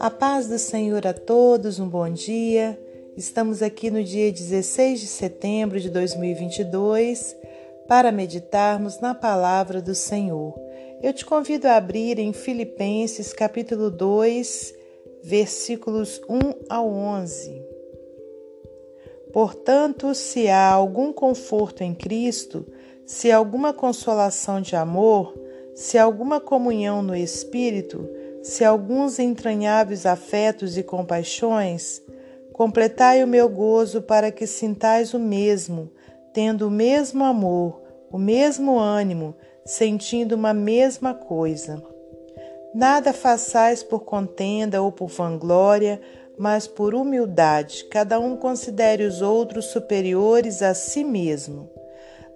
A paz do Senhor a todos, um bom dia. Estamos aqui no dia 16 de setembro de 2022 para meditarmos na palavra do Senhor. Eu te convido a abrir em Filipenses capítulo 2, versículos 1 ao 11. Portanto, se há algum conforto em Cristo, se alguma consolação de amor, se alguma comunhão no Espírito, se alguns entranháveis afetos e compaixões, completai o meu gozo para que sintais o mesmo, tendo o mesmo amor, o mesmo ânimo, sentindo uma mesma coisa. Nada façais por contenda ou por vanglória, mas por humildade, cada um considere os outros superiores a si mesmo.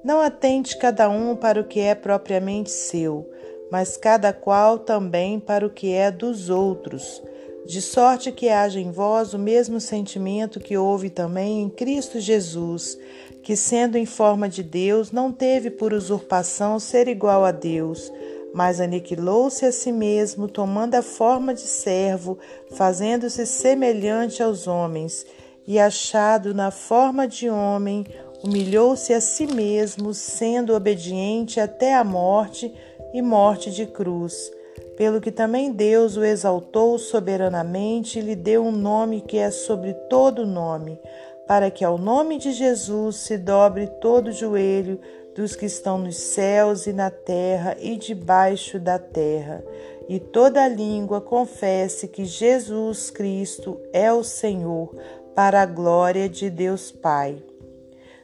Não atente cada um para o que é propriamente seu, mas cada qual também para o que é dos outros, de sorte que haja em vós o mesmo sentimento que houve também em Cristo Jesus, que, sendo em forma de Deus, não teve por usurpação ser igual a Deus, mas aniquilou-se a si mesmo, tomando a forma de servo, fazendo-se semelhante aos homens, e achado na forma de homem, humilhou-se a si mesmo, sendo obediente até a morte e morte de cruz, pelo que também Deus o exaltou soberanamente e lhe deu um nome que é sobre todo nome, para que ao nome de Jesus se dobre todo o joelho dos que estão nos céus e na terra e debaixo da terra, e toda língua confesse que Jesus Cristo é o Senhor, para a glória de Deus Pai.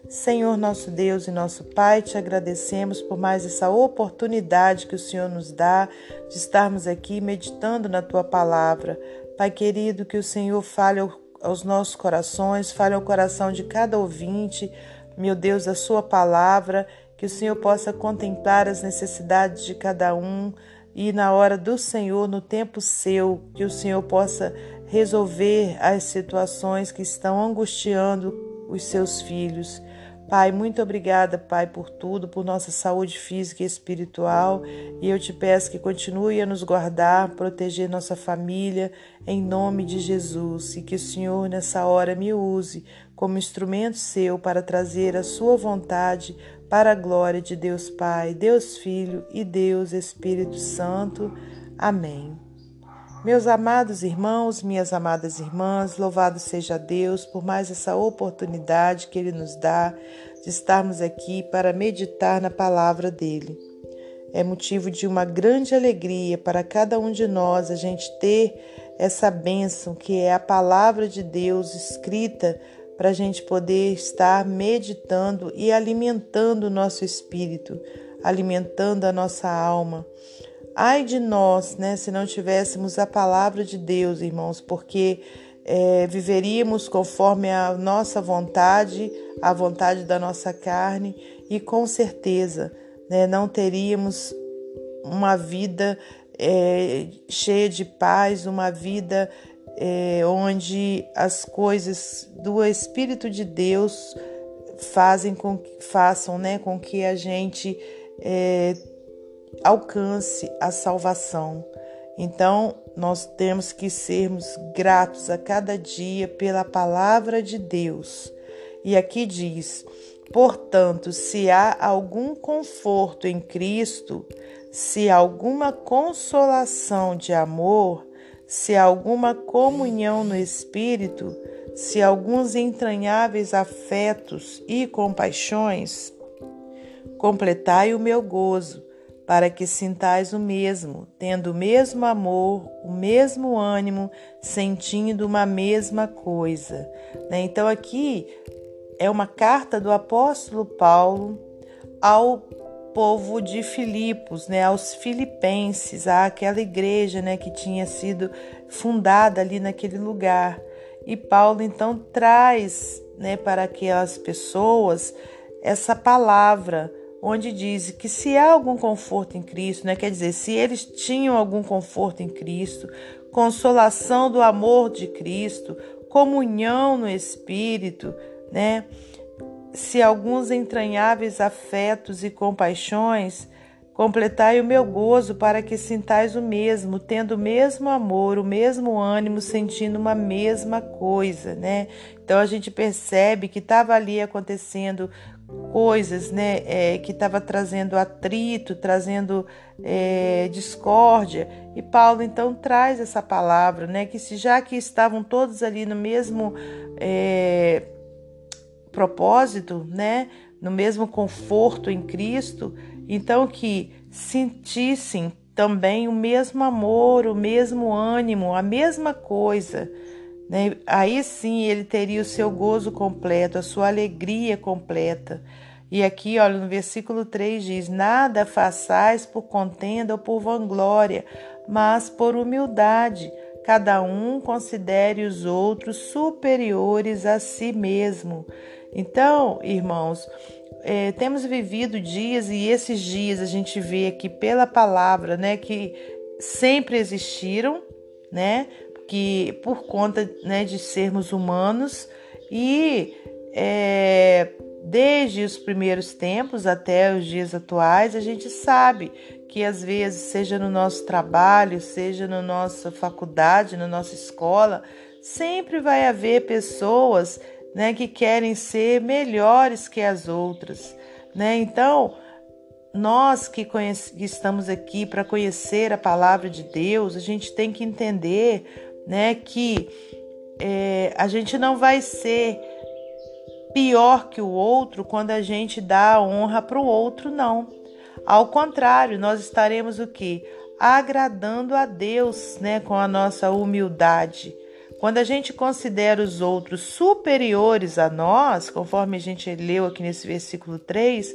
Senhor nosso Deus e nosso Pai, te agradecemos por mais essa oportunidade que o Senhor nos dá de estarmos aqui meditando na tua palavra. Pai querido, que o Senhor fale aos nossos corações, fale ao coração de cada ouvinte, meu Deus, a sua palavra, que o Senhor possa contemplar as necessidades de cada um e na hora do Senhor, no tempo seu, que o Senhor possa resolver as situações que estão angustiando os seus filhos. Pai, muito obrigada, Pai, por tudo, por nossa saúde física e espiritual. E eu te peço que continue a nos guardar, proteger nossa família, em nome de Jesus. E que o Senhor, nessa hora, me use como instrumento seu para trazer a sua vontade para a glória de Deus Pai, Deus Filho e Deus Espírito Santo. Amém. Meus amados irmãos, minhas amadas irmãs, louvado seja Deus por mais essa oportunidade que Ele nos dá de estarmos aqui para meditar na palavra dele. É motivo de uma grande alegria para cada um de nós a gente ter essa bênção que é a palavra de Deus escrita para a gente poder estar meditando e alimentando o nosso espírito, alimentando a nossa alma. Ai de nós, né, se não tivéssemos a palavra de Deus, irmãos, porque é, viveríamos conforme a nossa vontade, a vontade da nossa carne, e com certeza né, não teríamos uma vida é, cheia de paz, uma vida é, onde as coisas do Espírito de Deus fazem com, façam né, com que a gente é, alcance a salvação. Então, nós temos que sermos gratos a cada dia pela palavra de Deus. E aqui diz: portanto, se há algum conforto em Cristo, se alguma consolação de amor, se alguma comunhão no Espírito, se alguns entranháveis afetos e compaixões, completai o meu gozo para que sintais o mesmo, tendo o mesmo amor, o mesmo ânimo, sentindo uma mesma coisa. Né? Então, aqui é uma carta do apóstolo Paulo ao povo de Filipos, né, aos filipenses, àquela igreja né, que tinha sido fundada ali naquele lugar. E Paulo então traz né, para aquelas pessoas essa palavra onde diz que se há algum conforto em Cristo, né, quer dizer, se eles tinham algum conforto em Cristo, consolação do amor de Cristo, comunhão no Espírito, né, se alguns entranháveis afetos e compaixões, Completai o meu gozo para que sintais o mesmo, tendo o mesmo amor, o mesmo ânimo, sentindo uma mesma coisa, né? Então a gente percebe que estava ali acontecendo coisas, né, é, que estava trazendo atrito, trazendo é, discórdia. E Paulo então traz essa palavra, né, que se já que estavam todos ali no mesmo é, propósito, né, no mesmo conforto em Cristo, então que sentissem também o mesmo amor, o mesmo ânimo, a mesma coisa. Né? Aí sim ele teria o seu gozo completo, a sua alegria completa. E aqui, olha, no versículo 3 diz: Nada façais por contenda ou por vanglória, mas por humildade. Cada um considere os outros superiores a si mesmo. Então, irmãos, é, temos vivido dias e esses dias a gente vê aqui pela palavra, né, que sempre existiram, né, que por conta né, de sermos humanos e é, desde os primeiros tempos até os dias atuais, a gente sabe que às vezes, seja no nosso trabalho, seja na nossa faculdade, na nossa escola, sempre vai haver pessoas né, que querem ser melhores que as outras. Né? Então, nós que, que estamos aqui para conhecer a palavra de Deus, a gente tem que entender né, que é, a gente não vai ser pior que o outro quando a gente dá honra para o outro, não. Ao contrário, nós estaremos o que? Agradando a Deus, né, com a nossa humildade. Quando a gente considera os outros superiores a nós, conforme a gente leu aqui nesse versículo 3,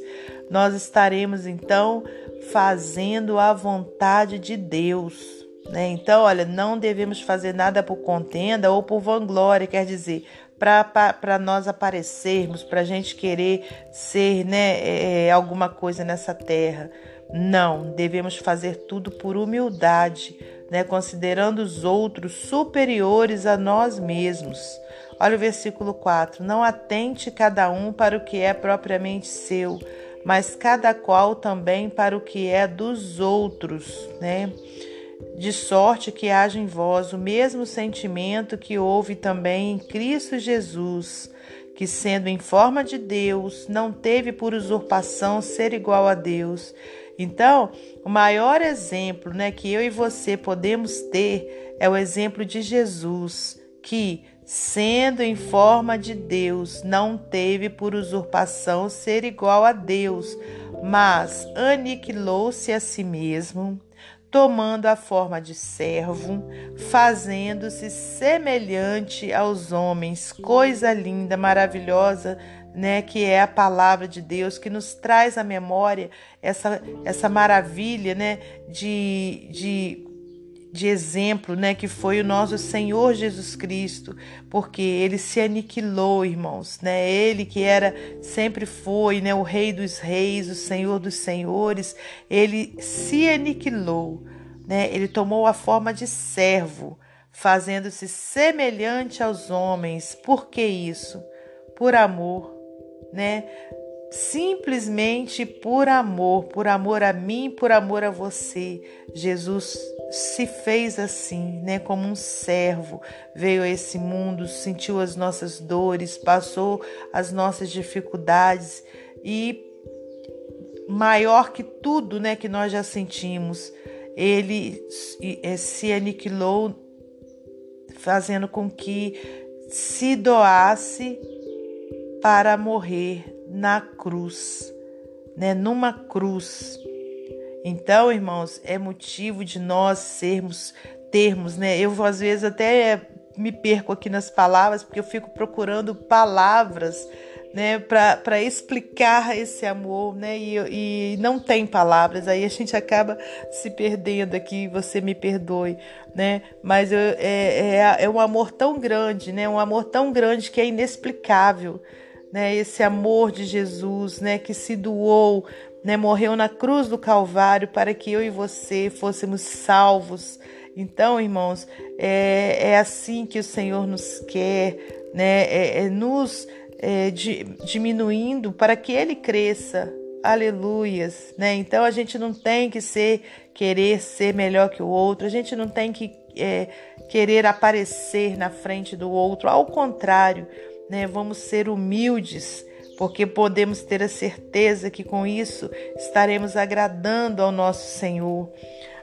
nós estaremos então fazendo a vontade de Deus. Né? Então, olha, não devemos fazer nada por contenda ou por vanglória, quer dizer, para nós aparecermos, para a gente querer ser né, é, é, alguma coisa nessa terra. Não, devemos fazer tudo por humildade né, considerando os outros superiores a nós mesmos. Olha o versículo 4: Não atente cada um para o que é propriamente seu, mas cada qual também para o que é dos outros, né? De sorte que haja em vós o mesmo sentimento que houve também em Cristo Jesus, que, sendo em forma de Deus, não teve por usurpação ser igual a Deus então, o maior exemplo né, que eu e você podemos ter é o exemplo de Jesus, que, sendo em forma de Deus, não teve por usurpação ser igual a Deus, mas aniquilou-se a si mesmo, tomando a forma de servo, fazendo-se semelhante aos homens. Coisa linda, maravilhosa né, que é a palavra de Deus, que nos traz à memória essa, essa maravilha né, de, de, de exemplo né, que foi o nosso Senhor Jesus Cristo, porque ele se aniquilou, irmãos. Né, ele que era, sempre foi né, o Rei dos Reis, o Senhor dos Senhores, ele se aniquilou, né, ele tomou a forma de servo, fazendo-se semelhante aos homens. Por que isso? Por amor né? Simplesmente por amor, por amor a mim, por amor a você. Jesus se fez assim, né, como um servo, veio a esse mundo, sentiu as nossas dores, passou as nossas dificuldades e maior que tudo, né, que nós já sentimos, ele é, se aniquilou fazendo com que se doasse para morrer na cruz, né? Numa cruz. Então, irmãos, é motivo de nós sermos, termos, né? Eu às vezes até me perco aqui nas palavras, porque eu fico procurando palavras né, para explicar esse amor, né, e, e não tem palavras, aí a gente acaba se perdendo aqui, você me perdoe, né, mas eu, é, é, é um amor tão grande, né, um amor tão grande que é inexplicável, né, esse amor de Jesus, né, que se doou, né, morreu na cruz do Calvário para que eu e você fôssemos salvos. Então, irmãos, é, é assim que o Senhor nos quer, né, é, é nos é, de, diminuindo para que Ele cresça, Aleluias, né? Então a gente não tem que ser querer ser melhor que o outro, a gente não tem que é, querer aparecer na frente do outro. Ao contrário, né? Vamos ser humildes, porque podemos ter a certeza que com isso estaremos agradando ao nosso Senhor.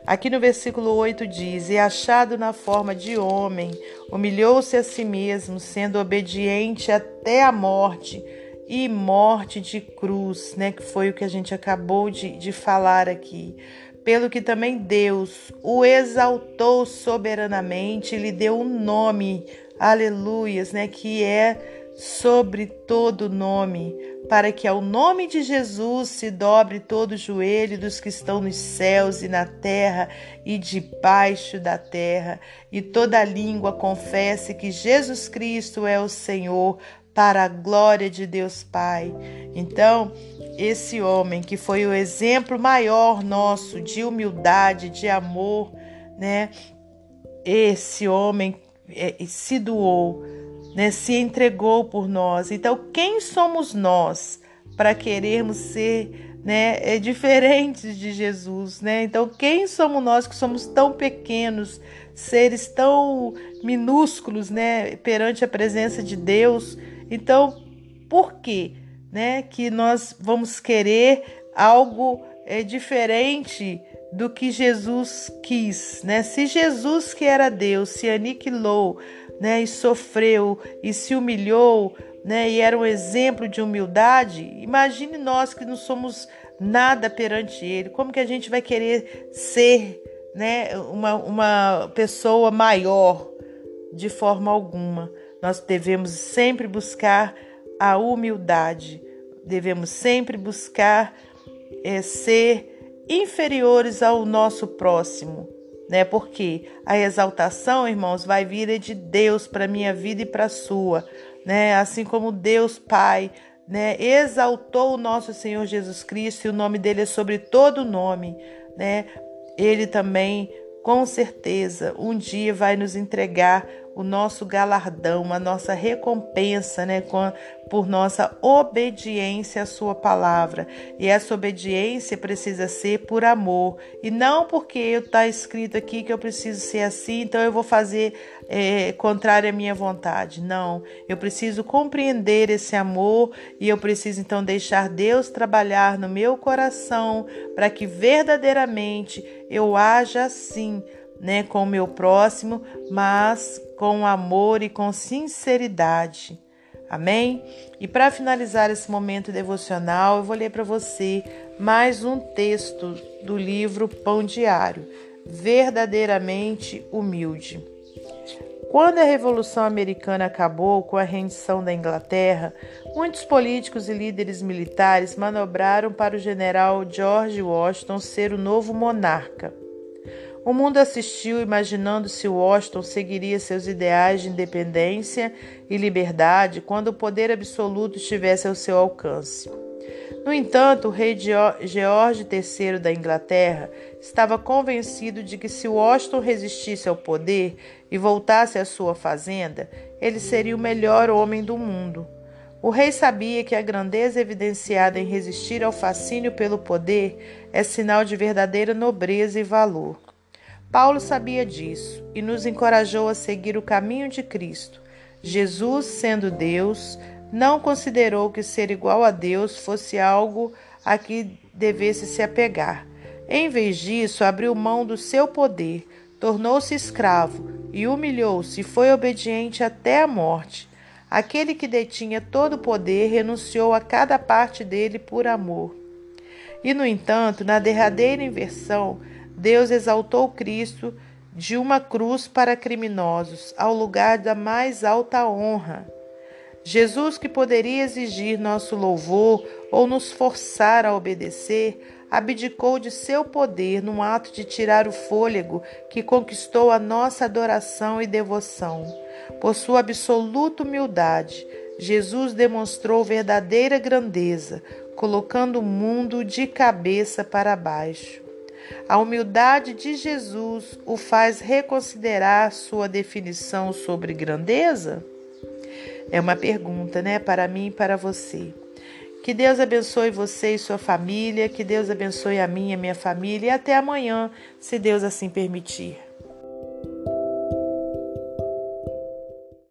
Aqui no versículo 8 diz: E achado na forma de homem, humilhou-se a si mesmo, sendo obediente até a morte e morte de cruz, né? Que foi o que a gente acabou de, de falar aqui. Pelo que também Deus o exaltou soberanamente, lhe deu um nome, aleluias, né? Que é sobre todo nome, para que ao nome de Jesus se dobre todo o joelho dos que estão nos céus e na terra e debaixo da terra, e toda língua confesse que Jesus Cristo é o Senhor, para a glória de Deus Pai. Então, esse homem que foi o exemplo maior nosso de humildade, de amor, né? Esse homem é, se doou, né? Se entregou por nós. Então, quem somos nós para querermos ser né, é diferentes de Jesus, né? Então, quem somos nós que somos tão pequenos, seres tão minúsculos, né, perante a presença de Deus? Então, por que, né, que nós vamos querer algo é, diferente do que Jesus quis, né? Se Jesus que era Deus se aniquilou, né, e sofreu e se humilhou, né, e era um exemplo de humildade, imagine nós que não somos nada perante ele, como que a gente vai querer ser, né, uma, uma pessoa maior? De forma alguma? Nós devemos sempre buscar a humildade, devemos sempre buscar é, ser inferiores ao nosso próximo, né? Porque a exaltação, irmãos, vai vir de Deus para minha vida e para a sua, né? Assim como Deus Pai, né, exaltou o nosso Senhor Jesus Cristo e o nome dele é sobre todo nome, né? Ele também com certeza um dia vai nos entregar o nosso galardão, a nossa recompensa, né, por nossa obediência à sua palavra. E essa obediência precisa ser por amor e não porque está escrito aqui que eu preciso ser assim, então eu vou fazer é, contrário à minha vontade. Não, eu preciso compreender esse amor e eu preciso então deixar Deus trabalhar no meu coração para que verdadeiramente eu haja assim né, com o meu próximo, mas com amor e com sinceridade. Amém? E para finalizar esse momento devocional, eu vou ler para você mais um texto do livro Pão Diário, verdadeiramente humilde. Quando a Revolução Americana acabou com a rendição da Inglaterra, muitos políticos e líderes militares manobraram para o general George Washington ser o novo monarca. O mundo assistiu imaginando se Washington seguiria seus ideais de independência e liberdade quando o poder absoluto estivesse ao seu alcance. No entanto, o rei George III da Inglaterra estava convencido de que se Washington resistisse ao poder e voltasse à sua fazenda, ele seria o melhor homem do mundo. O rei sabia que a grandeza evidenciada em resistir ao fascínio pelo poder é sinal de verdadeira nobreza e valor. Paulo sabia disso e nos encorajou a seguir o caminho de Cristo. Jesus, sendo Deus, não considerou que ser igual a Deus fosse algo a que devesse se apegar. Em vez disso, abriu mão do seu poder, tornou-se escravo e humilhou-se e foi obediente até a morte. Aquele que detinha todo o poder renunciou a cada parte dele por amor. E, no entanto, na derradeira inversão, Deus exaltou Cristo de uma cruz para criminosos ao lugar da mais alta honra. Jesus, que poderia exigir nosso louvor ou nos forçar a obedecer, abdicou de seu poder num ato de tirar o fôlego que conquistou a nossa adoração e devoção. Por sua absoluta humildade, Jesus demonstrou verdadeira grandeza, colocando o mundo de cabeça para baixo. A humildade de Jesus o faz reconsiderar sua definição sobre grandeza? É uma pergunta, né, para mim e para você. Que Deus abençoe você e sua família, que Deus abençoe a minha e minha família e até amanhã, se Deus assim permitir.